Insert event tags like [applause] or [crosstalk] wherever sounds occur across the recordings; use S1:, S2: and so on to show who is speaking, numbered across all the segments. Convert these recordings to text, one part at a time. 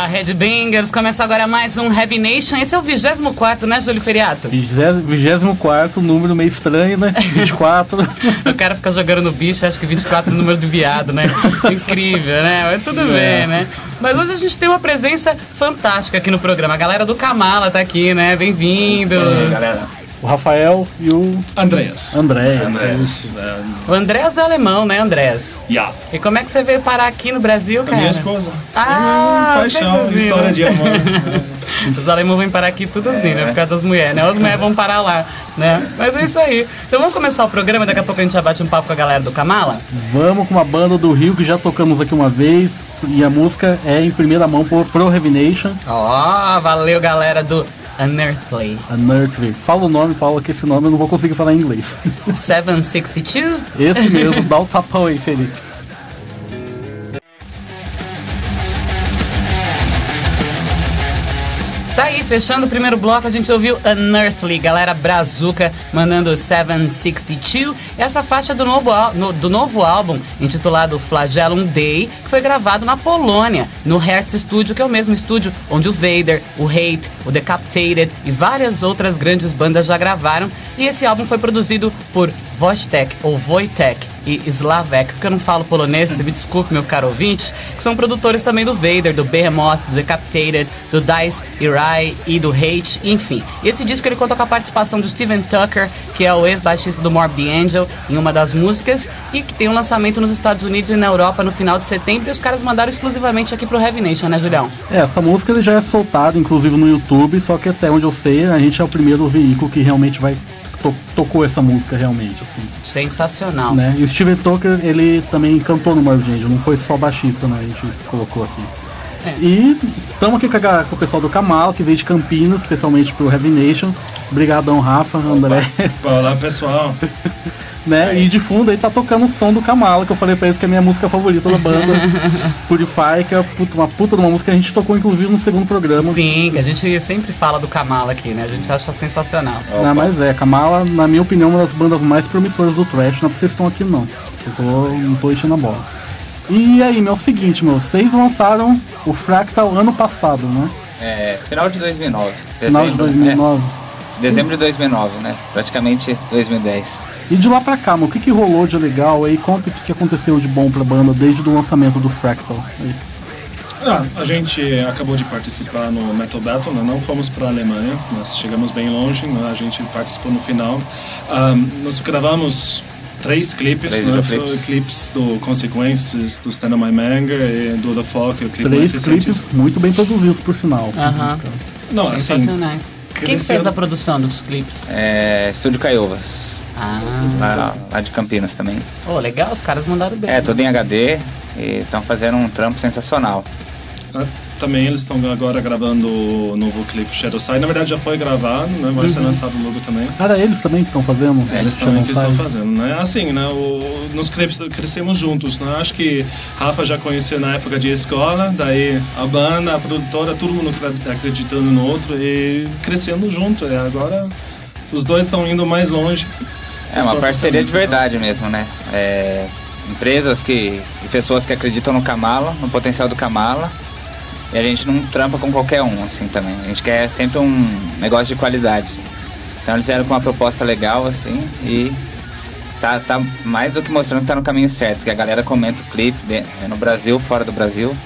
S1: Baldassarri.
S2: Fala, Headbangers! Começa agora mais um Heavy Nation. Esse é o 24, né, Júlio Feriato?
S3: 24, número meio estranho, né? [laughs] 24. [laughs]
S2: o cara fica jogando no bicho, acho que 24 é o número de viado, né? [laughs] Incrível, né? Mas tudo é. bem, né? Mas hoje a gente tem uma presença fantástica aqui no programa. A galera do Kamala tá aqui, né? Bem-vindos! É,
S3: galera o Rafael e o
S4: Andreas.
S3: Andréas.
S4: Andreas.
S2: O Andréas é alemão, né, Andréas?
S4: Yeah.
S2: E como é que você veio parar aqui no Brasil, cara? A
S4: minha esposa.
S2: Ah,
S4: hum, paixão, história de amor. [laughs]
S2: Os alemães vêm parar aqui tudo assim, né? Por causa das mulheres, né? As mulheres vão parar lá, né? Mas é isso aí. Então vamos começar o programa, daqui a pouco a gente já bate um papo com a galera do Kamala?
S3: Vamos com uma banda do Rio que já tocamos aqui uma vez. E a música é em primeira mão pro, pro Revination.
S2: Ó, oh, valeu galera do Unearthly.
S3: Unearthly. Fala o nome, Paulo, que esse nome eu não vou conseguir falar em inglês. [laughs]
S2: 762?
S3: Esse mesmo, [laughs] dá o tapão aí, Felipe.
S2: Fechando o primeiro bloco, a gente ouviu Unearthly, galera brazuca mandando 762. Essa faixa do novo, no, do novo álbum, intitulado Flagellum Day, que foi gravado na Polônia, no Hertz Studio, que é o mesmo estúdio onde o Vader, o Hate, o Decapitated e várias outras grandes bandas já gravaram. E esse álbum foi produzido por Wojtek ou Wojtek e Slavek, porque eu não falo polonês, me desculpe, meu caro ouvinte, que são produtores também do Vader, do Behemoth, do Decapitated, do Dice Irai e do Hate, enfim. Esse disco ele conta com a participação do Steven Tucker, que é o ex-baixista do Morbid Angel, em uma das músicas, e que tem um lançamento nos Estados Unidos e na Europa no final de setembro, e os caras mandaram exclusivamente aqui pro Heavy Nation, né, Julião?
S3: É, essa música ele já é soltada, inclusive no YouTube, só que até onde eu sei, a gente é o primeiro veículo que realmente vai to tocou essa música realmente, assim.
S2: Sensacional.
S3: Né? E o Steven Tucker, ele também cantou no Morbid Angel, não foi só baixista, né? A gente colocou aqui. É. E estamos aqui com, a, com, o pessoal do Camal, que veio de Campinas, especialmente pro Heavy Nation. Obrigadão, Rafa, André.
S4: Olá, pessoal. [laughs]
S3: né? E de fundo aí tá tocando o som do Kamala, que eu falei pra eles que é a minha música favorita da banda. [laughs] Purify, que é uma puta de uma música que a gente tocou inclusive no segundo programa.
S2: Sim, que a gente sempre fala do Kamala aqui, né? A gente acha sensacional.
S3: Não, mas é, Kamala, na minha opinião, é uma das bandas mais promissoras do trash. Não é porque vocês estão aqui não. Eu tô, não tô enchendo a bola. E aí, meu, é o seguinte, meu, vocês lançaram o Fractal ano passado, né?
S5: É, final de 2009.
S3: Final de 2009.
S5: É, dezembro de 2009, né? Praticamente 2010.
S3: E de lá pra cá, mano, o que, que rolou de legal aí? Conta o que, que aconteceu de bom pra banda desde o lançamento do Fractal. Aí.
S4: Ah, a gente acabou de participar no Metal Battle, né? não fomos para a Alemanha, nós chegamos bem longe, né? a gente participou no final. Um, nós gravamos três clipes, três né? clipes. clipes do Consequences, do Stand On My Manga e do The. O
S3: clipe três clipes muito bem produzidos, por sinal.
S2: Uh -huh. Não, assim, Sensacionais. Assim, Quem fez a produção dos clipes?
S5: É, Estúdio Caiovas. Ah. Lá, lá, de Campinas também.
S2: Oh, legal, os caras mandaram bem.
S5: É, né? tudo em HD e estão fazendo um trampo sensacional.
S4: Ah, também eles estão agora gravando o novo clipe Shadow Side. Na verdade já foi gravado, né? Vai uhum. ser lançado logo também.
S3: Era eles também que estão fazendo?
S4: É, eles também que estão fazendo, né? Assim, né? O, nos clipes crescemos juntos, né? Acho que Rafa já conheceu na época de escola, daí a banda, a produtora, todo mundo acreditando no outro e crescendo junto. E agora os dois estão indo mais longe.
S5: É uma parceria de verdade mesmo, né? É, empresas que, e pessoas que acreditam no Kamala, no potencial do Kamala. E a gente não trampa com qualquer um, assim, também. A gente quer sempre um negócio de qualidade. Então eles vieram com uma proposta legal, assim, e tá, tá mais do que mostrando que tá no caminho certo. Porque a galera comenta o clipe de, é no Brasil, fora do Brasil.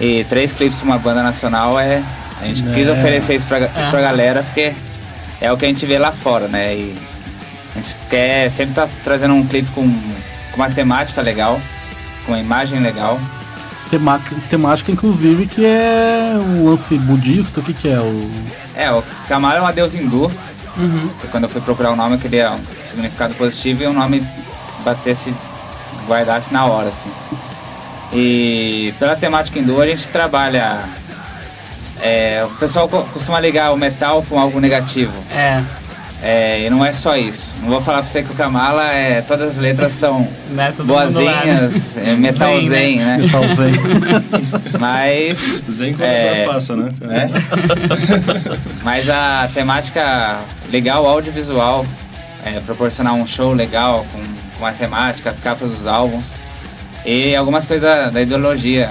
S5: E três clipes pra uma banda nacional é... A gente é. quis oferecer isso pra, isso pra galera, porque é o que a gente vê lá fora, né? E a gente quer sempre tá trazendo um clipe com, com uma temática legal, com uma imagem legal.
S3: Tema, temática, inclusive, que é um lance budista, o que, que é? O...
S5: É, o Kamala é uma deusa hindu. Uhum. Quando eu fui procurar o nome, eu queria um significado positivo e o nome batesse, guardasse na hora, assim. E pela temática hindu, a gente trabalha. É, o pessoal costuma ligar o metal com algo negativo.
S2: É.
S5: É, e não é só isso. Não vou falar pra você que o Kamala é. Todas as letras são [laughs]
S2: Né,
S5: boazinhas,
S2: né?
S5: é metal
S2: Zen,
S5: zen,
S2: né?
S5: né?
S3: Talvez. [laughs]
S5: Mas.
S4: Zen quando
S5: É.
S4: passa, né?
S5: né? [laughs] Mas a temática legal, audiovisual, é, proporcionar um show legal com, com a temática, as capas dos álbuns e algumas coisas da ideologia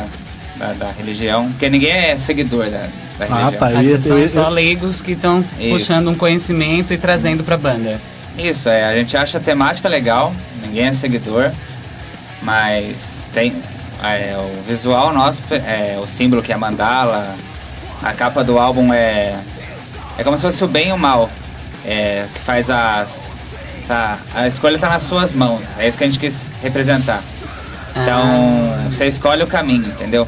S5: da, da religião, porque ninguém é seguidor da, da
S3: Ah, tá.
S2: Ah,
S3: Eu ia-
S2: vocês
S3: eu
S2: são só leigos que estão puxando um conhecimento e trazendo pra banda.
S5: Isso, é, a gente acha a temática legal, ninguém é seguidor, mas tem é, o visual nosso, é, o símbolo que é a mandala, a capa do álbum é é como se fosse o bem e o mal, é, que faz as tá, a escolha tá nas suas mãos, é isso que a gente quis representar. Então você escolhe o caminho, entendeu?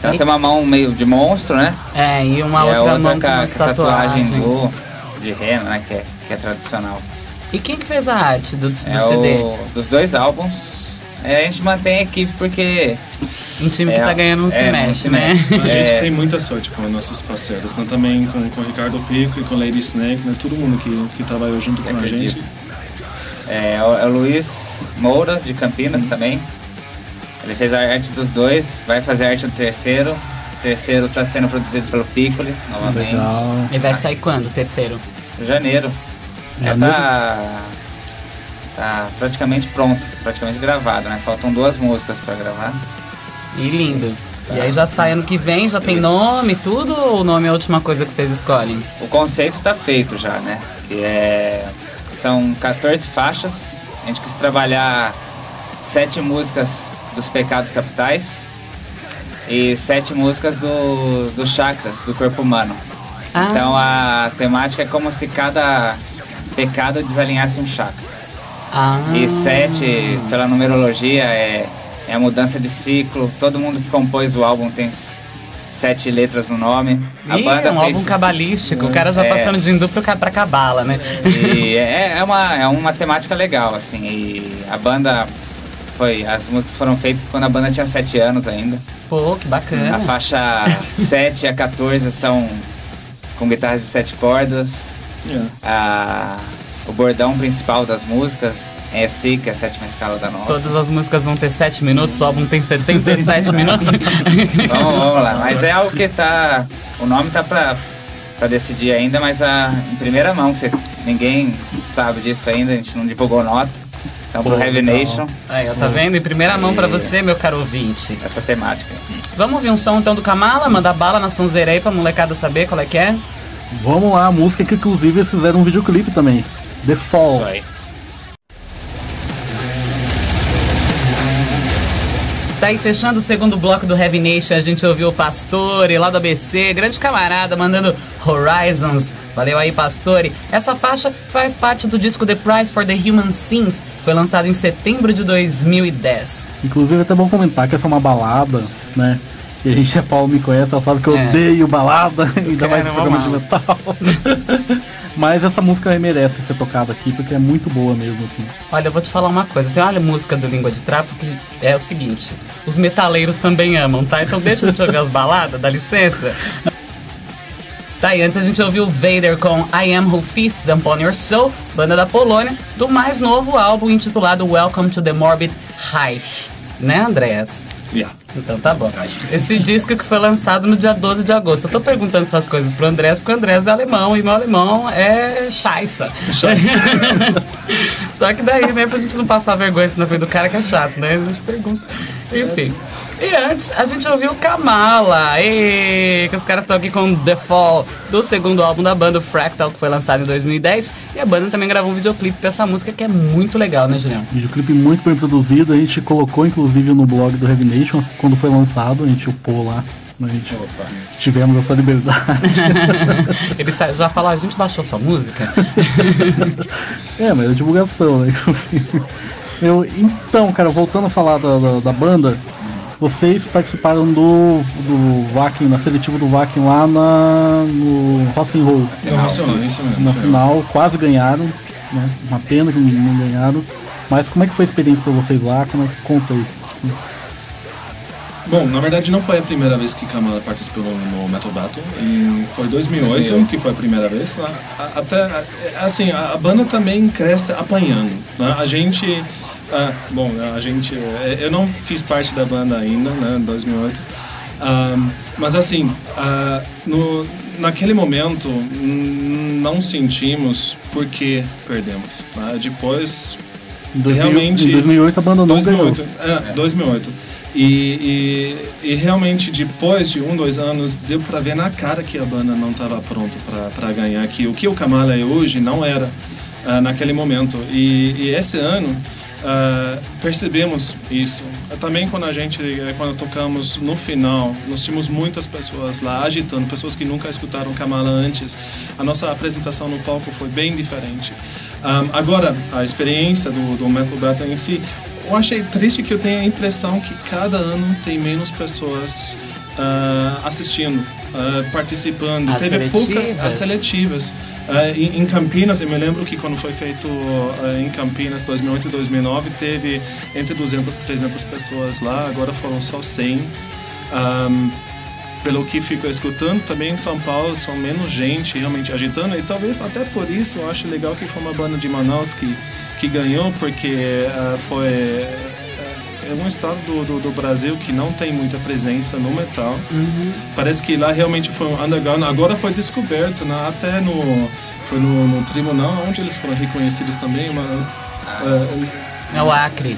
S5: Então
S2: E-
S5: tem uma mão meio de monstro, né?
S2: É, e uma
S5: e
S2: outra
S5: outra
S2: mão
S5: com a,
S2: umas
S5: a tatuagem
S2: tatuagens.
S5: do, de rena, né? Que é, que é tradicional.
S2: E quem que fez a arte do, do
S5: É
S2: CD?
S5: o, dos dois álbuns. É, a gente mantém a equipe porque.
S2: Um time que
S5: é,
S2: tá ganhando não se
S5: é, não
S2: mexe,
S5: se
S2: né?
S4: A gente
S5: É.
S4: tem muita sorte com os nossos parceiros, né? também com, com o Ricardo Pico e com Lady Snake, né? todo mundo que, que trabalhou junto com a gente.
S5: É, o, é o Luiz Moura, de Campinas também. Ele fez a arte dos dois, vai fazer a arte do terceiro. O terceiro está sendo produzido pelo Piccoli, novamente.
S3: Legal.
S2: E vai sair quando, o terceiro?
S5: Janeiro. Já
S3: Janeiro?
S5: tá, tá praticamente pronto, praticamente gravado, né? Faltam duas músicas para gravar.
S2: E lindo. E aí já sai ano que vem, já tem nome, tudo, ou o nome é a última coisa que vocês escolhem?
S5: O conceito tá feito já, né? Que é, são 14 faixas. A gente quis trabalhar sete músicas dos pecados capitais e sete músicas do, dos chakras do corpo humano.
S2: Ah.
S5: Então a temática é como se cada pecado desalinhasse um chakra.
S2: Ah,
S5: E sete, pela numerologia, é, é a mudança de ciclo. Todo mundo que compôs o álbum tem sete letras no nome. A
S2: Ih,
S5: banda
S2: é um
S5: fez-
S2: álbum cabalístico, o cara já
S5: É.
S2: passando de hindu pro ca- pra cabala, né?
S5: E é, é, uma, é uma temática legal, assim. E a banda foi. As músicas foram feitas quando a banda tinha 7 anos ainda.
S2: Pô, que bacana.
S5: A faixa [laughs] 7 a 14 são com guitarras de sete cordas.
S4: Yeah.
S5: A, o bordão principal das músicas é Si, que é a sétima escala da nota.
S2: Todas as músicas vão ter 7 minutos, o álbum tem 77 [laughs] minutos.
S5: Vamos, vamos lá. Mas é algo que tá. O nome tá pra, pra decidir ainda, mas a, em primeira mão, que vocês, ninguém sabe disso ainda, a gente não divulgou nota. Então pro
S3: Pô,
S5: Heavy
S3: legal.
S5: Nation,
S2: Aí, ó, tá vendo? Em primeira mão pra
S5: E-
S2: você, meu caro ouvinte.
S5: essa temática.
S2: Vamos ouvir um som então do Kamala? Manda bala na sonzeira aí pra molecada saber qual é que é.
S3: Vamos lá, a música que inclusive eles fizeram um videoclipe também. The Fall.
S5: Isso aí.
S2: Tá aí fechando o segundo bloco do Heavy Nation, a gente ouviu o Pastore lá do ABC, grande camarada, mandando Horizons. Valeu aí, Pastore. Essa faixa faz parte do disco The Price for the Human Sins, foi lançado em setembro de 2010.
S3: Inclusive é até bom comentar que essa é uma balada, né? E a gente, a Paulo me conhece, ela sabe que eu
S2: É.
S3: odeio balada, [laughs] ainda mais programa de metal. [laughs] Mas essa música merece ser tocada aqui, porque é muito boa mesmo, assim.
S2: Olha, eu vou te falar uma coisa. Tem uma música do Língua de Trapo que é o seguinte: os metaleiros também amam, tá? Então deixa eu te ouvir as [laughs] baladas, dá licença. Tá, e antes a gente ouviu Vader com I Am Who Feasts Upon Your Soul, banda da Polônia, do mais novo álbum intitulado Welcome to the Morbid Reich. Né, Andréas?
S4: Yeah.
S2: Então tá bom. Esse disco que foi lançado no dia 12 de agosto. Eu tô perguntando essas coisas pro Andrés, porque o Andrés é alemão e meu alemão é chaissa. [laughs] Só que daí, né, pra gente não passar vergonha assim na frente do cara que é chato, né? A gente pergunta. Enfim. E antes, a gente ouviu Kamala, e que os caras estão aqui com The Fall, do segundo álbum da banda, o Fractal, que foi lançado em 2010. E a banda também gravou um videoclipe pra essa música que é muito legal, né, Julião?
S3: Videoclipe muito bem produzido, a gente colocou inclusive no blog do Nation quando foi lançado, a gente upou lá. A gente
S4: Opa.
S3: tivemos essa liberdade. [laughs]
S2: Ele sa- já falou, a gente baixou sua música? [laughs]
S3: É, mas é divulgação, né? [laughs] Eu, então, cara, voltando a falar da, da, da banda, vocês participaram do, do Vakin, na seletiva do Vakin lá na, no Rock'n'Roll.
S4: Isso não, isso mesmo.
S3: Na final, quase ganharam, né? Uma pena que não, não ganharam. Mas como é que foi a experiência pra vocês lá? Como é que conta aí?
S4: Bom, na verdade não foi a primeira vez que Kamala participou no Metal Battle. Em, foi 2008 que foi a primeira vez. Né? Até, assim, a, banda também cresce apanhando. Né? A gente... Ah, bom, a gente... Eu não fiz parte da banda ainda, né, em 2008. Um, mas assim, uh, no, naquele momento não sentimos porque perdemos. Né? Depois, 2000, realmente...
S3: Em 2008 abandonou 2008,
S4: É, 2008. E, e, e, realmente depois de um, dois anos deu para ver na cara que a banda não estava pronta para ganhar aqui. O que o Kamala é hoje não era uh, naquele momento. E, e esse ano uh, percebemos isso. Também quando a gente, eh, quando tocamos no final, nós tínhamos muitas pessoas lá agitando, pessoas que nunca escutaram Kamala antes. A nossa apresentação no palco foi bem diferente. Um, agora, a experiência do, do Metal Battle em si, eu achei triste que eu tenho a impressão que cada ano tem menos pessoas uh, assistindo, uh, participando.
S2: As
S4: Teve
S2: seletivas.
S4: pouca as seletivas. Uh, em, em, Campinas, eu me lembro que quando foi feito em Campinas 2008 e 2009, teve entre 200 e 300 pessoas lá, agora foram só 100. Um, pelo que fico escutando, também em São Paulo são menos gente realmente agitando, e talvez até por isso eu acho legal que foi uma banda de Manaus que, que ganhou, porque uh, foi é um estado do, do, do, Brasil que não tem muita presença no metal. Uhum. Parece que lá realmente foi um underground. Agora foi descoberto, né? até no, foi no, no, tribunal, onde eles foram reconhecidos também. Uma,
S2: ah. uh, é o Acre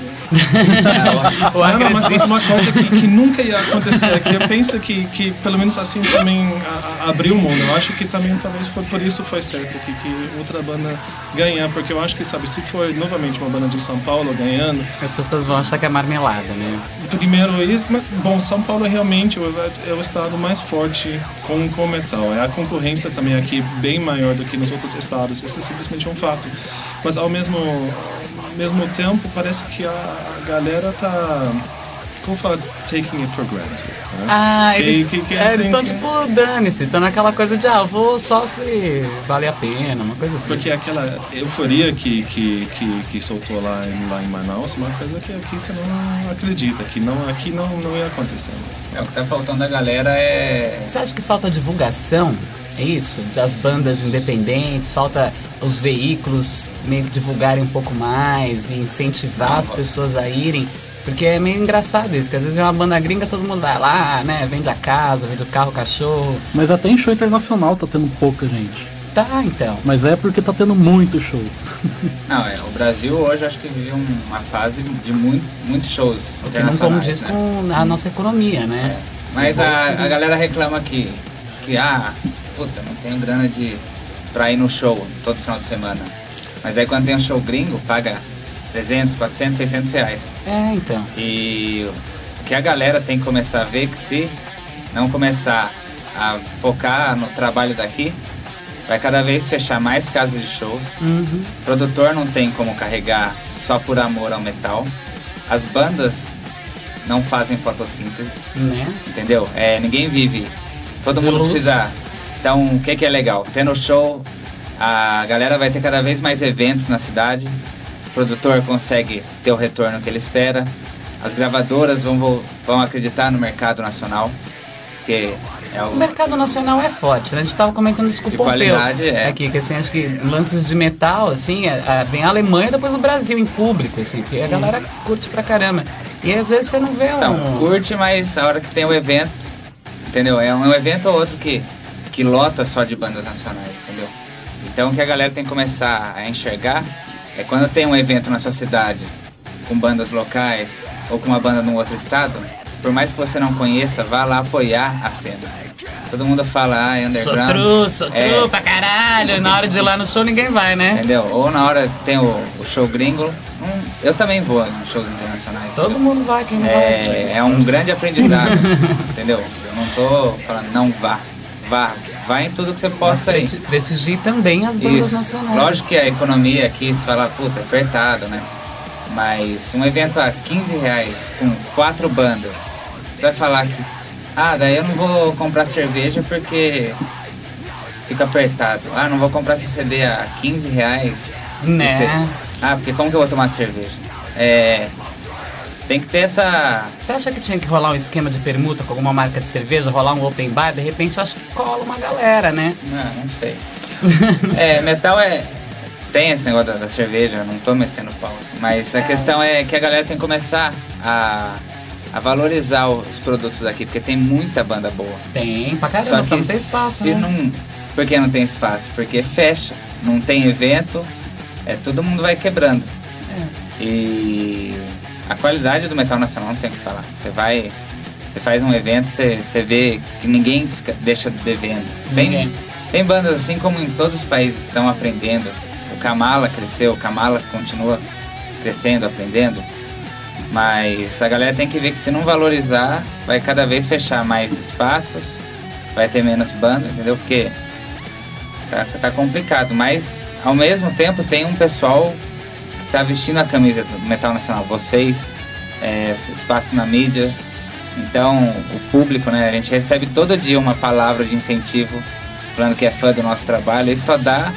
S4: o Acre não, mas é uma coisa que, que, nunca ia acontecer aqui. Eu penso que, que pelo menos assim também a, a abriu o mundo. Eu acho que também talvez foi por isso foi certo que, que outra banda ganhar, porque eu acho que sabe se for novamente uma banda de São Paulo ganhando,
S2: as pessoas vão achar que é marmelada, né?
S4: Primeiro isso, mas bom, São Paulo realmente é o estado mais forte com com metal. É a concorrência também aqui bem maior do que nos outros estados. Isso é simplesmente um fato. Mas ao mesmo mesmo tempo, parece que a, a galera tá como fala, taking it for granted. Né?
S2: Ah, que, eles é, estão assim, tipo, dane-se, estão naquela coisa de, ah, vou só se vale a pena, uma coisa assim.
S4: Porque aquela euforia que, que, que, que soltou lá em, lá em Manaus, uma coisa que aqui você não acredita, que não, aqui não, não ia acontecer.
S5: É, o que tá faltando da galera é.
S2: Você acha que falta divulgação? É isso, das bandas independentes, falta os veículos meio que divulgarem um pouco mais e incentivar as pessoas a irem. Porque é meio engraçado isso, que às vezes é uma banda gringa, todo mundo vai lá, né? Vende a casa, vende o carro, o cachorro.
S3: Mas até em show internacional tá tendo pouca gente.
S2: Tá, então.
S3: Mas é porque tá tendo muito show. [laughs]
S5: Não, é, o Brasil hoje acho que vive uma fase de muito, muitos shows.
S2: O que não condiz né? com a nossa economia, né?
S5: É. Mas a, a galera reclama que, que ah, puta, não tenho grana de, pra ir no show todo final de semana. Mas aí quando tem um show gringo, paga 300, 400, 600 reais.
S2: É, então.
S5: E o que a galera tem que começar a ver é que se não começar a focar no trabalho daqui, vai cada vez fechar mais casas de shows. Uhum. O produtor não tem como carregar só por amor ao metal. As bandas não fazem fotossíntese.
S2: Né?
S5: Entendeu? É, ninguém vive. Todo De mundo precisa então, o que, que é legal? Tendo show, a galera vai ter cada vez mais eventos na cidade, o produtor consegue ter o retorno que ele espera, as gravadoras vão, vão acreditar no mercado nacional, que é o...
S2: o mercado nacional é forte, né? A gente estava comentando isso com o
S5: Pompeu é.
S2: aqui, que assim, acho que lances de metal, assim, é, é, vem a Alemanha e depois o Brasil em público, assim, porque a galera curte pra caramba. E às vezes você não vê um...
S5: Então, curte, mas a hora que tem o evento, entendeu? É um evento ou outro que que lota só de bandas nacionais, entendeu? Então o que a galera tem que começar a enxergar é quando tem um evento na sua cidade com bandas locais ou com uma banda num outro estado, por mais que você não conheça, vá lá apoiar a cena. Todo mundo fala, ah, é underground.
S2: Sou tru, sou tru é, pra caralho. Na hora de ir lá no show ninguém vai, né?
S5: Entendeu? Ou na hora tem o, o show gringo. Hum, eu também vou em shows internacionais.
S2: Todo
S5: entendeu?
S2: mundo vai, quem não
S5: é,
S2: vai.
S5: É um grande aprendizado, [laughs] entendeu? Eu não tô falando não vá. Vá, vá em tudo que você possa ir.
S2: Prestigie também as bandas Isso. nacionais.
S5: Lógico que a economia aqui, se fala, puta, é apertado, né? Mas um evento a 15 reais com quatro bandas, você vai falar que, ah, daí eu não vou comprar cerveja porque fica apertado. Ah, não vou comprar esse CD a 15 reais.
S2: Né?
S5: Ah, porque como que eu vou tomar cerveja? É, tem que ter essa.
S2: Você acha que tinha que rolar um esquema de permuta com alguma marca de cerveja, rolar um open bar? De repente acho que cola uma galera, né?
S5: Não, não sei. [laughs] é, metal é. Tem esse negócio da, da cerveja, não tô metendo pau, assim, mas a questão é que a galera tem que começar a, a valorizar os produtos daqui, porque tem muita banda boa.
S2: Tem, pra caramba, só, não tem espaço,
S5: se
S2: né?
S5: não. Por que não tem espaço? Porque fecha, não tem evento, é, todo mundo vai quebrando.
S2: É.
S5: E a qualidade do metal nacional não tem o que falar. Você vai, você faz um evento, você, você vê que ninguém fica, deixa devendo. Tem, tem bandas assim como em todos os países estão aprendendo. O Kamala cresceu, o Kamala continua crescendo, aprendendo. Mas a galera tem que ver que se não valorizar, vai cada vez fechar mais espaços, vai ter menos banda, entendeu? Porque tá, tá complicado. Mas ao mesmo tempo tem um pessoal que tá vestindo a camisa do Metal Nacional, vocês, é, espaço na mídia. Então o público, né? A gente recebe todo dia uma palavra de incentivo falando que é fã do nosso trabalho e só dá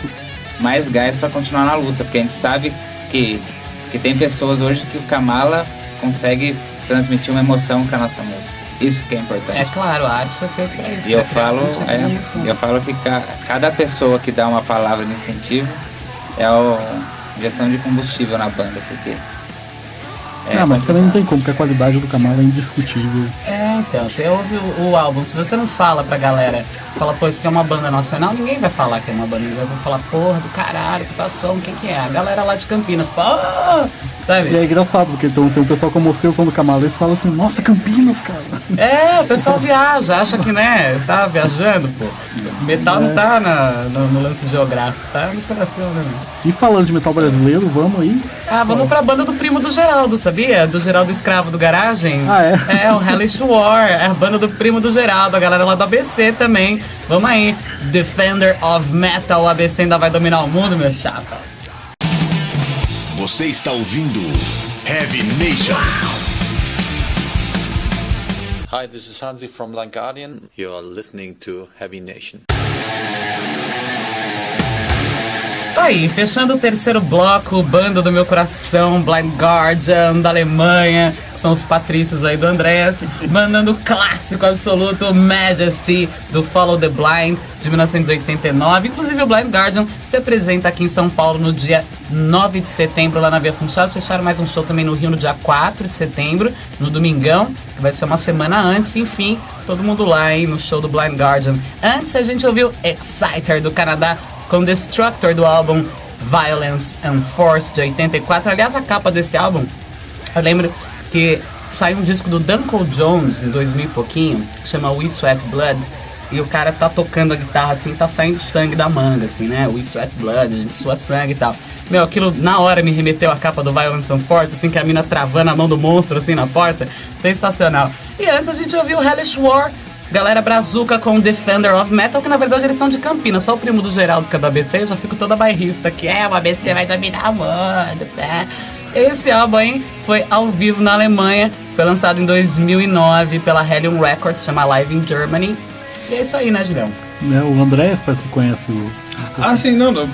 S5: mais gás para continuar na luta, porque a gente sabe que, que tem pessoas hoje que o Kamala consegue transmitir uma emoção com a nossa música. Isso que é importante.
S2: É claro, a arte foi feita pra isso.
S5: E eu
S2: criar
S5: falo, é,
S2: né?
S5: eu falo que ca- cada pessoa que dá uma palavra de incentivo é a injeção de combustível na banda, porque. é
S3: ah, mas também não tem como, porque a qualidade do Kamala é indiscutível.
S2: É, então, você ouve o, o álbum, se você não fala pra galera, fala, pô, isso aqui é uma banda nacional, ninguém vai falar que é uma banda, ninguém vai falar, porra, do caralho, puta som, quem que é? A galera lá de Campinas, pô, sabe?
S3: E é engraçado, porque tem, tem um pessoal como você, o som do Kamala, eles falam assim, nossa, Campinas, cara.
S2: É, o pessoal viaja, acha que, né, tá viajando, pô. Metal não tá na, no, no lance geográfico, tá no coração, né, meu?
S3: E falando de metal brasileiro, vamos aí.
S2: Ah, vamos pra banda do primo do Geraldo, sabia? Do Geraldo Escravo do Garagem.
S3: Ah, é?
S2: É, o Hellish War, é a banda do primo do Geraldo, a galera lá do ABC também. Vamos aí, Defender of Metal, o ABC ainda vai dominar o mundo, meu chapa.
S1: Você está ouvindo Heavy Nation.
S6: Hi, this is Hansi from Blind Guardian. You're listening to Heavy Nation.
S2: Tá aí, fechando o terceiro bloco, banda do meu coração, Blind Guardian, da Alemanha, são os patrícios aí do Andrés, mandando o clássico absoluto Majesty, do Follow the Blind, de 1989. Inclusive o Blind Guardian se apresenta aqui em São Paulo no dia 9 de setembro, lá na Via Funchal. Fecharam mais um show também no Rio no dia 4 de setembro, no Domingão, que vai ser uma semana antes. Enfim, todo mundo lá, hein, no show do Blind Guardian. Antes a gente ouviu Exciter, do Canadá, com Destructor do álbum Violence and Force de 84. Aliás, a capa desse álbum, eu lembro que saiu um disco do Duncan Jones em 2000 e pouquinho, que chama We Sweat Blood. E o cara tá tocando a guitarra assim, tá saindo sangue da manga, assim, né? We Sweat Blood, a gente sua sangue e tal. Meu, aquilo na hora me remeteu à capa do Violence and Force, assim, que a mina travando a mão do monstro, assim, na porta. Sensacional. E antes a gente ouviu Hellish War, Galera Brazuca com Defender of Metal, que na verdade eles são de Campinas, só o primo do Geraldo que é do ABC, eu já fico toda bairrista, que é, o ABC vai dominar o mundo, né? Esse álbum aí foi ao vivo na Alemanha, foi lançado em 2009 pela Helium Records, chama Live in Germany. E é isso aí, né, Julião?
S3: Né, o Andrés parece que conhece o.
S4: Ah, sim, não, não,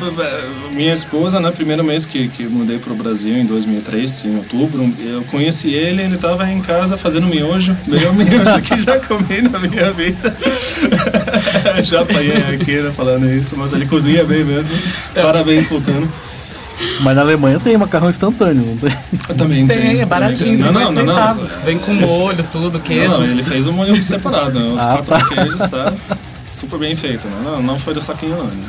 S4: minha esposa, né, primeiro mês que, que mudei pro Brasil, em 2003, em outubro, eu conheci ele, ele tava em casa fazendo miojo, melhor [laughs] miojo que já comi na minha vida. [laughs] já apanhei aqui, né, falando isso, mas ele cozinha bem mesmo. Parabéns, Vulcano.
S3: Mas na Alemanha tem macarrão instantâneo, não tem?
S4: Eu também
S2: Tem, é baratinho,
S4: Não,
S2: 50
S4: não, não, não.
S2: centavos. Vem com molho, tudo, queijo.
S4: Não, ele fez um molho separado, né, os
S3: Ah,
S4: quatro
S3: tá.
S4: queijos, tá super bem feito, né? Não, não foi do saquinho, não. né?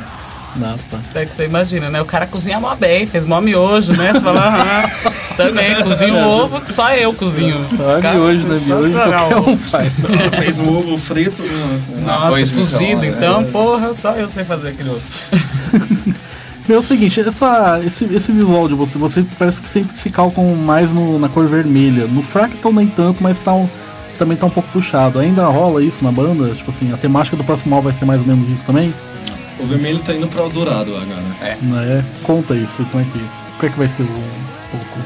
S3: Tá.
S2: É que você imagina, né? O cara cozinha mó bem, fez mó miojo, né? Você fala, aham, [laughs] também, cozinha o ovo que só eu cozinho.
S3: Ah,
S2: Cara,
S3: miojo, né? Miojo qualquer um faz. [laughs]
S4: Fez um ovo frito. né?
S2: Nossa, cozido, então, porra, só eu sei fazer aquele ovo. [laughs]
S3: Meu, é o seguinte, essa, esse, esse visual de você, você parece que sempre se calcam mais no- na cor vermelha. No Fractal nem tanto, mas tá um- também tá um pouco puxado. Ainda rola isso na banda? Tipo assim, a temática do próximo álbum vai ser mais ou menos isso também?
S4: O vermelho tá indo pra o dourado agora.
S3: Né? Conta isso, como é que, como é que vai ser o- um pouco.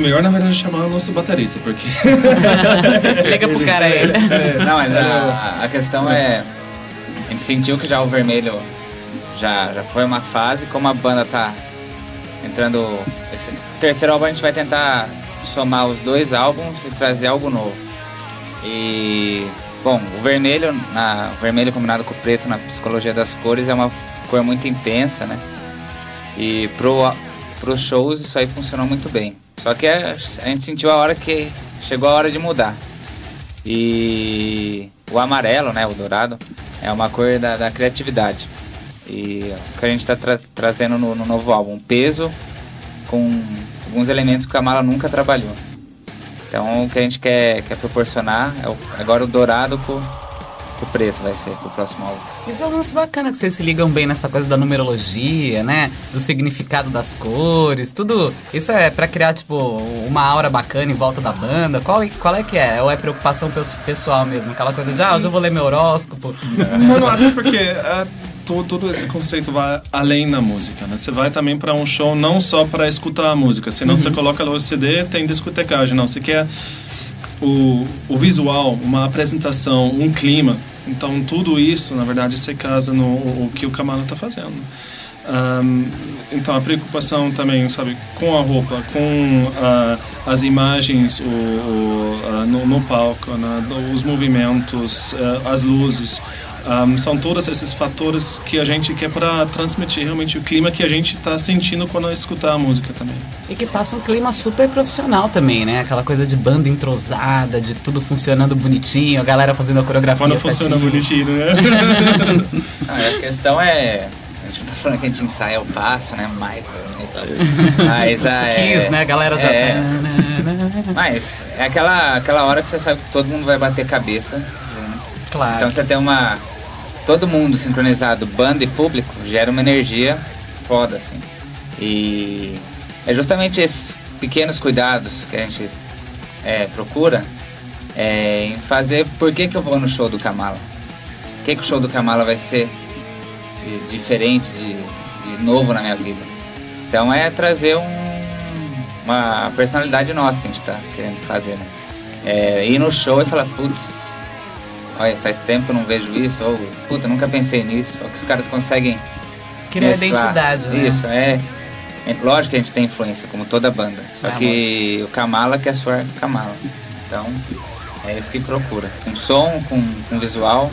S4: Melhor, na verdade, chamar o nosso baterista, porque [laughs]
S2: Liga pro cara aí.
S5: Não, mas a, a questão é. A gente sentiu que já o vermelho já, já foi uma fase, como a banda tá entrando. Esse terceiro álbum a gente vai tentar somar os dois álbuns e trazer algo novo. E bom, o vermelho, na, o vermelho combinado com o preto na psicologia das cores é uma cor muito intensa, né? E pro, pros shows isso aí funcionou muito bem. Só que a, a gente sentiu a hora que chegou a hora de mudar. E o amarelo, né, o dourado, é uma cor da, da criatividade. E o que a gente está tra trazendo no, no, novo álbum, peso com alguns elementos que o Kamala nunca trabalhou. Então o que a gente quer, quer proporcionar é o, agora o dourado com, com o preto vai ser pro próximo álbum.
S2: Isso é um lance bacana que vocês se ligam bem nessa coisa da numerologia, né? Do significado das cores, tudo. Isso é para criar, tipo, uma aura bacana em volta da banda. Qual, qual é que é? Ou é preocupação pessoal mesmo? Aquela coisa de, ah, hoje eu vou ler meu horóscopo.
S4: Não, não, até porque. Uh, todo, todo esse conceito vai além da música, né? Você vai também para um show não só para escutar a música, senão uhum. você coloca lá o CD, tem discotecagem, não. Você quer o, o visual, uma apresentação, um clima. Então, tudo isso, na verdade, se casa no o que o Kamala está fazendo. Um, então, a preocupação também, sabe, com a roupa, com uh, as imagens o, o, uh, no, no, palco, né, os movimentos, uh, as luzes. Um, são todos esses fatores que a gente quer para transmitir realmente o clima que a gente está sentindo quando escutar a música também.
S2: E que passa um clima super profissional também, né? Aquela coisa de banda entrosada, de tudo funcionando bonitinho, a galera fazendo a coreografia.
S4: Quando funciona bonitinho, né? [laughs]
S5: ah, a questão é. A gente não tá falando que a gente ensaia o passo, né? Michael. Né? Mas a. [laughs]
S2: É, Kiss, né? A galera já. É,
S5: tá- mas é aquela, aquela hora que você sabe que todo mundo vai bater cabeça.
S2: Claro.
S5: Então você tem uma todo mundo sincronizado, banda e público, gera uma energia foda, assim. E é justamente esses pequenos cuidados que a gente é, procura é, em fazer por que, que eu vou no show do Kamala. O que, que o show do Kamala vai ser de, diferente, de, de, novo na minha vida. Então é trazer um, uma personalidade nossa que a gente está querendo fazer, né? É, ir no show e falar, putz, olha, faz tempo que eu não vejo isso, ou puta, nunca pensei nisso, ou que os caras conseguem
S2: criar mesclar. identidade, né?
S5: Isso, é. é. Lógico que a gente tem influência, como toda banda. Só é, que amor. o Kamala que é sua Kamala. Então, é isso que procura. Com som, com, com visual.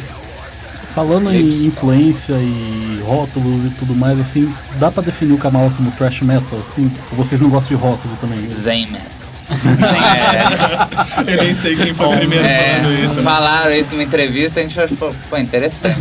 S3: Falando em influência e rótulos e tudo mais, assim, dá pra definir o Kamala como thrash metal? Assim, vocês não gostam de rótulo também?
S5: Zen metal
S4: é. [laughs] Eu nem sei quem foi o primeiro é, falando isso.
S5: Falaram isso numa entrevista, a gente achou, pô, interessante.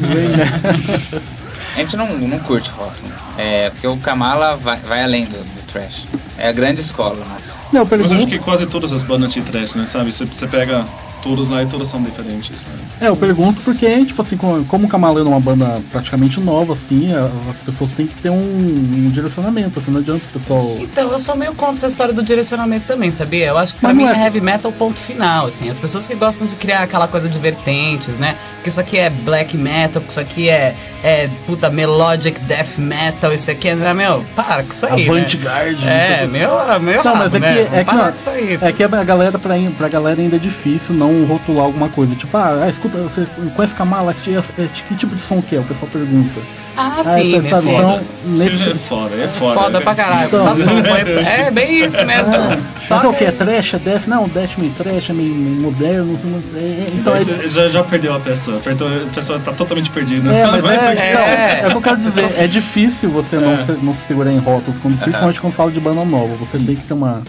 S5: a gente não, não curte rótulo. É, porque o Kamala vai, vai além do, do trash. É a grande escola nossa.
S4: Não, Mas acho que quase todas as bandas de trash, né? Sabe? Você, pega todos lá e todos são diferentes. Né?
S3: É, eu pergunto porque, tipo assim, como, como o Camalano é uma banda praticamente nova, assim, as pessoas têm que ter um, um, direcionamento, assim, não adianta o pessoal.
S2: Então, eu sou meio contra essa história do direcionamento também, sabia? Eu acho que pra Mas mim é... é heavy metal ponto final, assim. As pessoas que gostam de criar aquela coisa de vertentes, né? Porque isso aqui é black metal, isso aqui é, é puta, melodic death metal, isso aqui é, meu, para com isso aí.
S3: Né? Avant-garde.
S2: Né? É, meu, meu. Não, mas é
S3: né?
S2: É que,
S3: não, é que a galera, pra, pra galera ainda é difícil não rotular alguma coisa. Tipo, ah, ah escuta, você conhece Kamala? Que, que tipo de som que é? O pessoal pergunta.
S2: Ah, ah sim, então,
S4: sabe, então, nesse... é foda, é foda.
S2: Foda pra caralho. Então, tá som, é, é, bem isso mesmo. É.
S3: Mas é o que? É trash? É death? Não, death meio trash, é meio moderno. É, é, então,
S4: é... já, já perdeu a pessoa. A pessoa tá totalmente perdida.
S3: É, mas é, é, é, é, o que eu quero dizer. É difícil você não, se, não se segurar em rótulos, principalmente quando fala de banda nova. Você tem que ter uma,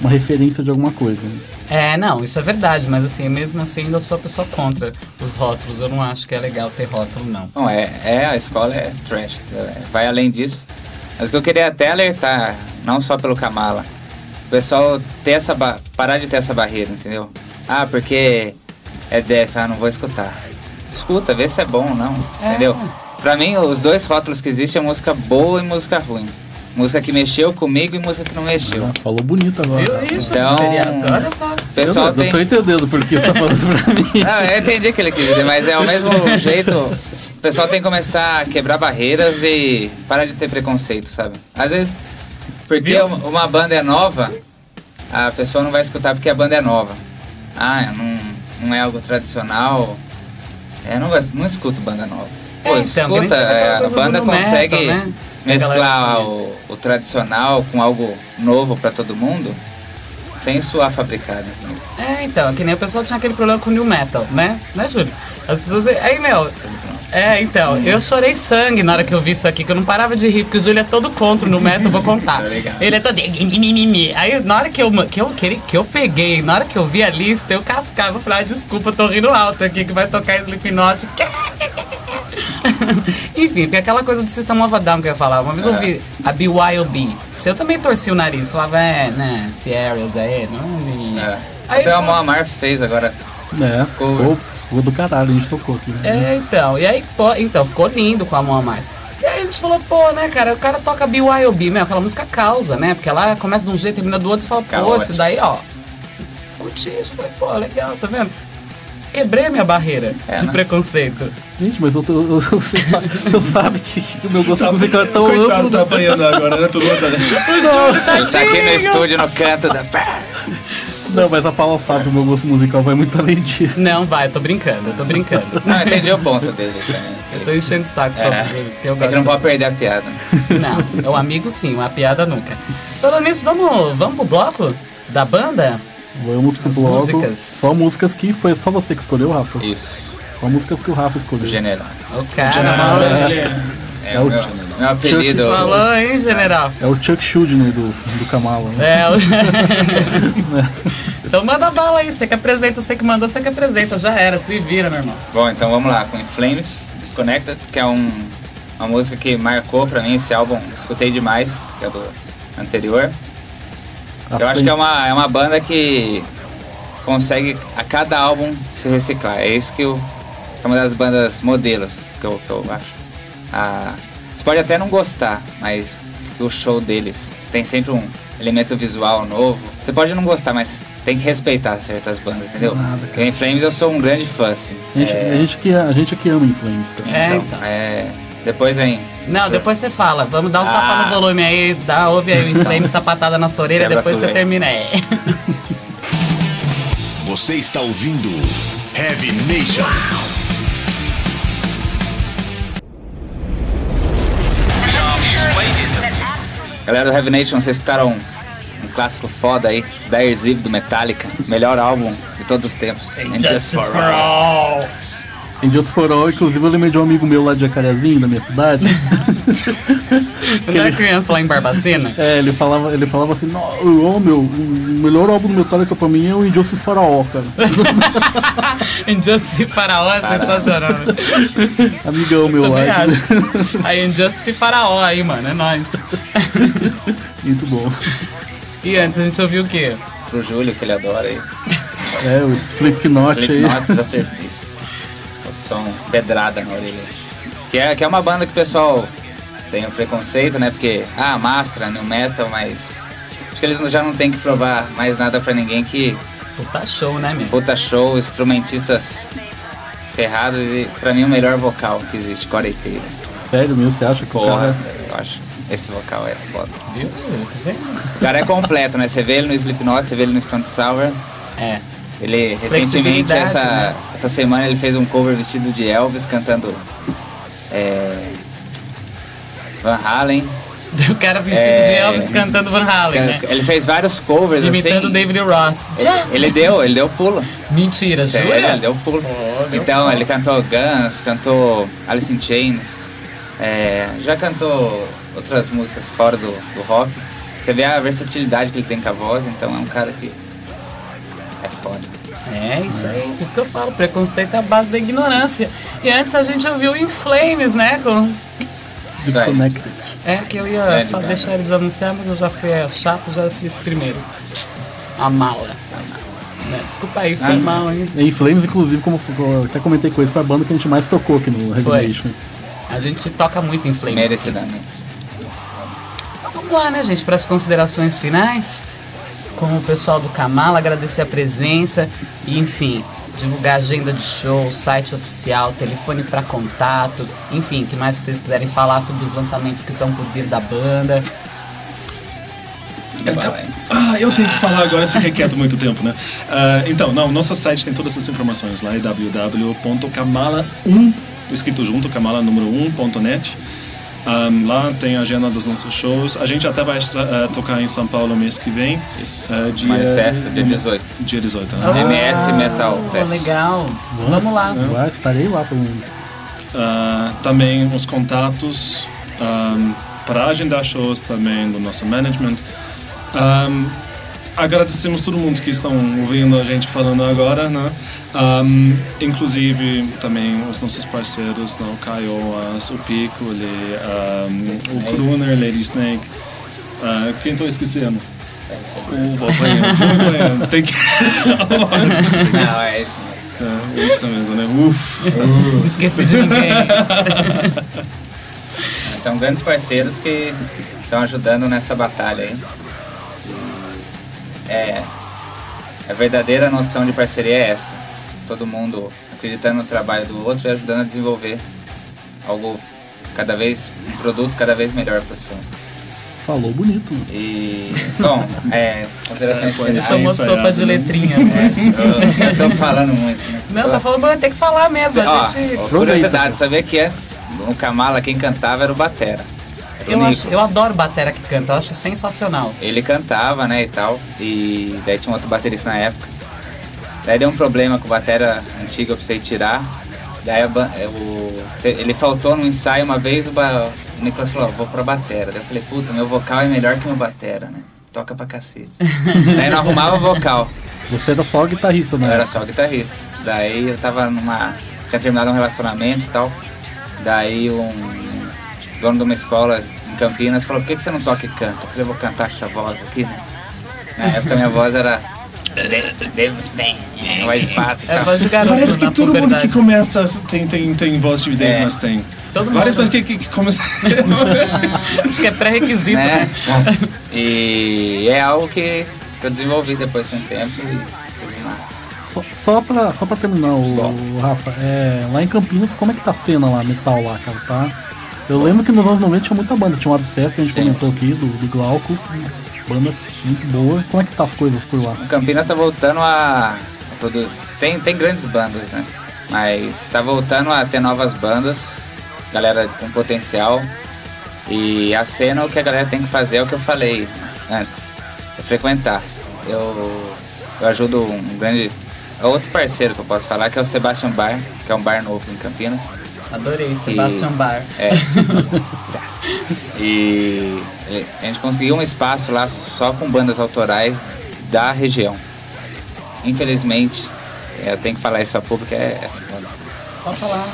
S3: uma referência de alguma coisa.
S2: É, não, isso é verdade, mas assim, mesmo assim ainda sou a pessoa contra os rótulos. Eu não acho que é legal ter rótulo, não.
S5: Não, é, é a escola é trash, é, vai além disso. Mas o que eu queria até alertar, não só pelo Kamala, o pessoal ter essa parar de ter essa barreira, entendeu? Ah, porque é def, ah, não vou escutar. Escuta, vê se é bom ou não, é. entendeu? Pra mim, os dois rótulos que existem é música boa e música ruim. Música que mexeu comigo e música que não mexeu.
S3: Ah, falou bonito agora.
S2: Viu isso? Então, olha só.
S5: Pessoal
S3: eu, tem... tô entendendo porque você tá falando isso pra mim. [laughs]
S5: Não, eu entendi o que ele quis dizer, mas é o mesmo jeito. O pessoal tem que começar a quebrar barreiras e parar de ter preconceito, sabe? Às vezes, porque Viu? uma banda é nova, a pessoa não vai escutar porque a banda é nova. Ah, não, não é algo tradicional. É, não, não escuto banda nova. Pô, é, então, escuta, é, a banda consegue. Metal, né? Mesclar o, o, tradicional com algo novo para todo mundo, sem suar fabricado. assim.
S2: É, então, que nem o pessoal tinha aquele problema com o New Metal, né? Né, Júlio? As pessoas. Aí, meu. É, então, eu chorei sangue na hora que eu vi isso aqui, que eu não parava de rir, porque o Júlio é todo contra o New Metal, vou contar. [laughs]
S5: Tá.
S2: Ele é todo. Aí, na hora que eu, que, eu, que, ele- que eu peguei, na hora que eu vi a lista, eu cascava, eu falei, ah, desculpa, eu tô rindo alto aqui, que vai tocar Slipknot. [laughs] [laughs] Enfim, porque aquela coisa do System of a Down que eu ia falar. Uma vez eu vi a BYOB. Se eu também torci o nariz, falava, é, né, Sierras aí, não.
S5: É.
S2: Aí,
S5: Até
S2: putz,
S5: Amor fez agora.
S3: É,
S5: Ficou-
S3: ficou, do caralho, a gente tocou aqui. né?
S2: É, então. E aí, pô, então, ficou lindo com a mão a mais. E aí a gente falou, pô, né, cara, o cara toca BYOB, meu, aquela música causa, né? Porque ela começa de um jeito, termina do outro, você fala, pô, isso daí, ó. Curti isso, falei, pô, legal, tá vendo? Quebrei a minha barreira
S5: É,
S2: de
S5: né?
S2: preconceito.
S3: Gente, mas eu tô, eu- [laughs] você, sabe, você sabe que, que o meu gosto musical é tão
S4: Coitado,
S3: amplo.
S4: tá apanhando agora, né? Tudo [laughs] tá...
S5: Ele tá aqui no estúdio, no canto da.
S3: Não, mas a Paula sabe que o meu gosto musical vai muito além disso.
S2: Não, vai, eu tô brincando, eu tô brincando. [laughs]
S5: Não, entendi o ponto dele também.
S2: Eu tô enchendo o saco só
S5: É.
S2: porque eu
S5: É
S2: gosto.
S5: que não pode perder a piada.
S2: Não, é um amigo sim, uma piada nunca. Falando nisso, vamos, vamos pro bloco da banda?
S3: Vamos pro
S2: As
S3: bloco.
S2: músicas.
S3: Só músicas que foi só você que escolheu, Rafa.
S5: Isso,
S3: Só músicas que o Rafa escolheu.
S5: general.
S2: O cara, mano.
S5: É,
S3: É
S5: o
S3: o
S5: meu, meu apelido.
S2: Falou, hein, general?
S3: É o Chuck Schuldiner do, do Kamala. Né?
S2: É. o- [laughs] então manda bala aí, você que apresenta, você que mandou, você que apresenta, já era, se vira, meu irmão.
S5: Bom, então vamos lá, com In Flames, Disconnected, que é um, uma música que marcou pra mim esse álbum, escutei demais, que é do anterior. Eu acho que é uma, é uma banda que consegue a cada álbum se reciclar. É isso que eu, é uma das bandas modelos que eu, que eu acho. Ah, você pode até não gostar, mas o show deles tem sempre um elemento visual novo. Você pode não gostar, mas tem que respeitar certas bandas, entendeu?
S3: Nada, cara.
S5: Em Flames eu sou um grande fã, assim.
S3: A gente,
S5: É,
S3: a gente que, a gente que ama Inflames também.
S2: É,
S5: então,
S2: então.
S5: é, depois vem.
S2: Não, depois você fala, vamos dar um tapa
S5: Ah.
S2: no volume aí, dá, ouve aí o Inflame sapatada na sua orelha,
S5: Quebra
S2: depois você
S5: aí.
S2: termina. É. [laughs]
S1: Você está ouvindo Heavy Nation.
S5: Galera do Heavy Nation, vocês escutaram um, um clássico foda aí, Dyer's Eve do Metallica, melhor álbum de todos os tempos.
S2: Justice for all.
S3: Em Just for All, inclusive eu lembrei de um amigo meu lá de Jacarezinho, da minha cidade. [laughs]
S2: Quando era criança lá em Barbacena,
S3: é, ele falava, ele falava assim, não, ô, meu, o melhor álbum do Metallica pra mim é o Injustice for All, cara. [laughs]
S2: Injustice Faraó é sensacional. [laughs]
S3: Amigão meu lá.
S2: Aí Injustice Faraó aí, mano, é nóis.
S3: Muito bom.
S2: E antes a gente ouviu o quê?
S5: Pro Júlio, que ele adora aí.
S3: É, o Slipknot aí.
S5: Slipknot, Masterpiece. Outro som pedrada na orelha. Que é, que é uma banda que o pessoal tem um preconceito, né? Porque, ah, máscara, new metal, mas... Acho que eles já não tem que provar mais nada pra ninguém que
S2: Puta show, né, meu?
S5: puta show, instrumentistas ferrados e pra mim o melhor vocal que existe, coreteiro.
S3: Sério mesmo, você acha que o
S5: Porra,
S3: cara...
S5: eu acho. Esse vocal é foda.
S2: Viu? Tá?
S5: O cara é completo, né? Você vê ele no Slipknot, você vê ele no Stone Sour.
S2: É.
S5: Ele, recentemente, essa,
S2: né?
S5: essa semana, ele fez um cover vestido de Elvis, cantando é, Van Halen. [laughs]
S2: O cara vestido
S5: É.
S2: de Elvis cantando Van Halen, né?
S5: Ele fez vários covers,
S2: Imitando
S5: assim.
S2: David Roth.
S5: Ele, ele deu, ele deu pulo.
S2: Mentira,
S5: Sério,
S2: jura?
S5: ele deu pulo.
S2: Oh, deu
S5: então,
S2: pulo.
S5: ele cantou Guns, cantou Alice in Chains, é, já cantou outras músicas fora do, do rock. Você vê a versatilidade que ele tem com a voz, então é um cara que é foda.
S2: É isso aí, por isso que eu falo, preconceito é a base da ignorância. E antes a gente ouviu In Flames, né? Com...
S3: Disconnected.
S2: É, que eu ia
S5: É, de
S2: deixar eles anunciar, mas eu já fui é, chato, já fiz primeiro. A mala. Né, Desculpa aí, foi
S5: Ah,
S2: mal, hein?
S3: E Flames, inclusive, como eu até comentei com eles, foi a banda que a gente mais tocou aqui no. Revelation.
S2: A gente toca muito em Flames.
S5: Merecidamente.
S2: Vamos lá, né, gente, para as considerações finais. Com o pessoal do Kamala, agradecer a presença e, enfim, divulgar agenda de show, site oficial, telefone para contato, enfim, que mais vocês quiserem falar sobre os lançamentos que estão por vir da banda.
S5: Vai.
S4: Ah, eu tenho que falar agora, fiquei quieto muito tempo, né? Ah, então, não, nosso site tem todas essas informações lá, é www.kamala1, escrito junto, kamala número 1.net. Um, lá tem a agenda dos nossos shows. A gente até vai uh, tocar em São Paulo mês que vem. Uh, dia,
S5: Manifesto, dia 18.
S4: Dia 18, né?
S5: MS Metal Fest.
S2: legal. Vamos lá.
S3: Vai, estarei lá pelo menos.
S4: Uh, também os contatos um, para agendar shows também do nosso management. Um, agradecemos todo mundo que estão ouvindo a gente falando agora, né? Um, inclusive também os nossos parceiros, né? o Caioas, o Pico, um, o Kruner, Lady Snake. Uh, quem estou esquecendo? O Valpanha. [laughs] Tem que... [laughs]
S5: Não, é isso mesmo.
S4: é, isso mesmo, né? Uf.
S2: Não esqueci de ninguém. [laughs]
S5: São grandes parceiros que estão ajudando nessa batalha aí. É, a verdadeira noção de parceria é essa. Todo mundo acreditando no trabalho do outro e ajudando a desenvolver algo cada vez, um produto cada vez melhor para os fãs.
S3: Falou bonito.
S5: E, bom, é, considerações finais.
S2: tomou
S4: ensaiado,
S2: sopa de
S4: né?
S2: letrinhas.
S5: É, eu, eu tô falando muito, né?
S2: Não, tá falando, mas tem que falar mesmo.
S5: Ó,
S2: A gente...
S5: curiosidade, sabia que antes no Kamala quem cantava era o Batera. O
S2: eu, acho, eu adoro batera que canta, eu acho sensacional.
S5: Ele cantava, né, e tal. E daí tinha um outro baterista na época. Daí deu um problema com o batera antigo, eu precisei tirar. Daí a o- ele faltou no ensaio uma vez, o, ba- o Nicolas falou, vou pra batera. Daí eu falei, puta, meu vocal é melhor que meu batera, né? Toca pra cacete. [laughs] daí não arrumava vocal.
S3: Você era só guitarrista,
S5: Eu
S3: né?
S5: era só guitarrista. Daí eu tava numa. Tinha terminado um relacionamento e tal. Daí um dono de uma escola em Campinas falou, por que, que você não toca e canta? Eu falei, eu vou cantar com essa voz aqui, né? Na época minha voz era. Voz de pato
S2: É voz de garoto
S4: Parece que todo mundo que começa tem, tem, tem voz de Dave
S5: É.
S4: Mustaine.
S2: Todo
S4: Várias
S2: mundo.
S4: pessoas que, que, que começam. [laughs]
S2: Acho que é pré-requisito.
S5: né? E é algo que eu desenvolvi depois com o tempo e
S3: só, pra, só pra terminar, o, o Rafa, é, lá em Campinas, como é que tá a cena lá, metal lá, cara, tá? Eu lembro que nos anos 90 tinha muita banda, tinha um Abscesso que a gente
S5: Sim.
S3: comentou aqui, do, do Glauco, banda muito boa. Como é que tá as coisas por lá?
S5: O Campinas tá voltando a, a produ- Tem, tem grandes bandas, né? Mas tá voltando a ter novas bandas, galera com potencial. E a cena, o que a galera tem que fazer é o que eu falei antes, é frequentar. Eu, eu ajudo um grande. É outro parceiro que eu posso falar, que é o Sebastian Bar, que é um bar novo em Campinas.
S2: Adorei, Sebastian Bar.
S5: É. [laughs] e e a gente conseguiu um espaço lá só com bandas autorais da região. Infelizmente, é, eu tenho que falar isso a público, é, é foda.
S2: Pode falar.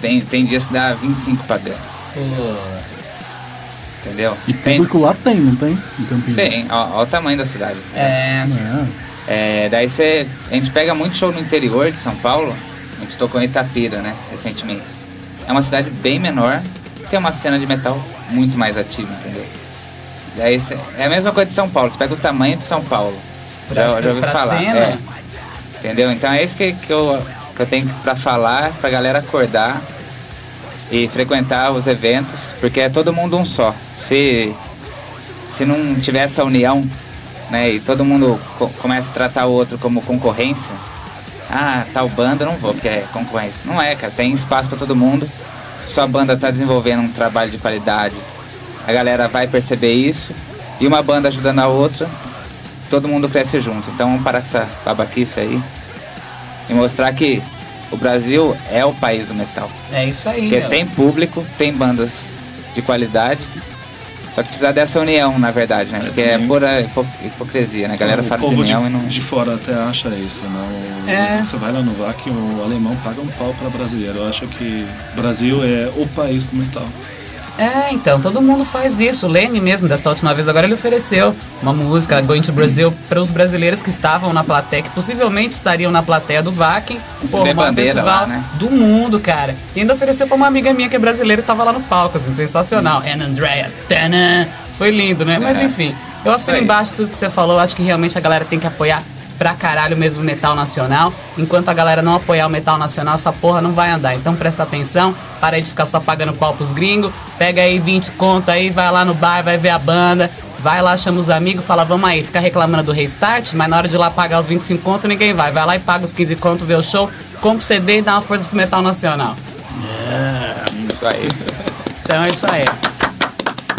S5: tem, tem dias que dá 25 pra dentro,
S2: Putz.
S5: entendeu?
S3: E
S5: Tem,
S3: público lá tem, não tem? Em Campinas.
S5: tem, ó, ó o tamanho da cidade.
S2: É.
S3: É.
S5: É, daí você. A gente pega muito show no interior de São Paulo. A gente tocou em Itapira, né? Recentemente. É uma cidade bem menor, tem uma cena de metal muito mais ativa, entendeu? Daí é a mesma coisa de São Paulo, você pega o tamanho de São Paulo.
S2: Pra-
S5: já, já ouvi
S2: pra
S5: falar.
S2: cena?
S5: é. Entendeu? Então é isso que, que, eu, que eu tenho pra falar, pra galera acordar e frequentar os eventos, porque é todo mundo um só. Se, se não tiver essa união, né, e todo mundo co- começa a tratar o outro como concorrência, ah, tal banda eu não vou, porque é concorrência. Não é, cara, tem espaço pra todo mundo. Sua banda tá desenvolvendo um trabalho de qualidade. A galera vai perceber isso e uma banda ajudando a outra, todo mundo cresce junto. Então vamos parar com essa babaquice aí e mostrar que o Brasil é o país do metal.
S2: É isso aí.
S5: Porque
S2: meu.
S5: tem público, tem bandas de qualidade. Só que precisa dessa união, na verdade, né? Porque é pura hipo- hipocrisia, né? A galera
S4: o
S5: fala de
S4: povo de,
S5: união e não.
S4: de fora até acha isso, não.
S2: É.
S4: Você vai lá no VAC, o alemão paga um pau para brasileiro. Eu acho que Brasil é o país do metal.
S2: É, então, todo mundo faz isso. O Leme mesmo, dessa última vez agora, ele ofereceu uma música, Going to Brazil, para os brasileiros que estavam na plateia, que possivelmente estariam na plateia do Vakin. Pô,
S5: vê
S2: o maior
S5: bandeira
S2: festival
S5: lá, né?
S2: do mundo, cara. E ainda ofereceu pra uma amiga minha que é brasileira e tava lá no palco, assim, sensacional. Ana Andrea, tana. Foi lindo, né? Mas
S5: É.
S2: enfim, eu assino embaixo tudo que você falou. Acho que realmente a galera tem que apoiar pra caralho mesmo o metal nacional. Enquanto a galera não apoiar o metal nacional, essa porra não vai andar. Então presta atenção, para aí de ficar só pagando pau pros gringos. Pega aí 20 conto aí, vai lá no bar, vai ver a banda. Vai lá, chama os amigos, fala, vamos aí, fica reclamando do restart, mas na hora de ir lá pagar os 25 conto, ninguém vai. Vai lá e paga os 15 conto, vê o show, compra o CD e dá uma força pro metal nacional.
S5: Isso aí.
S2: Então é isso aí.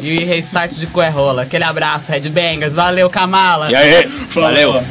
S2: E restart de Coerrola. Aquele abraço, Red Bangers. Valeu, Kamala.
S5: E aí? Valeu.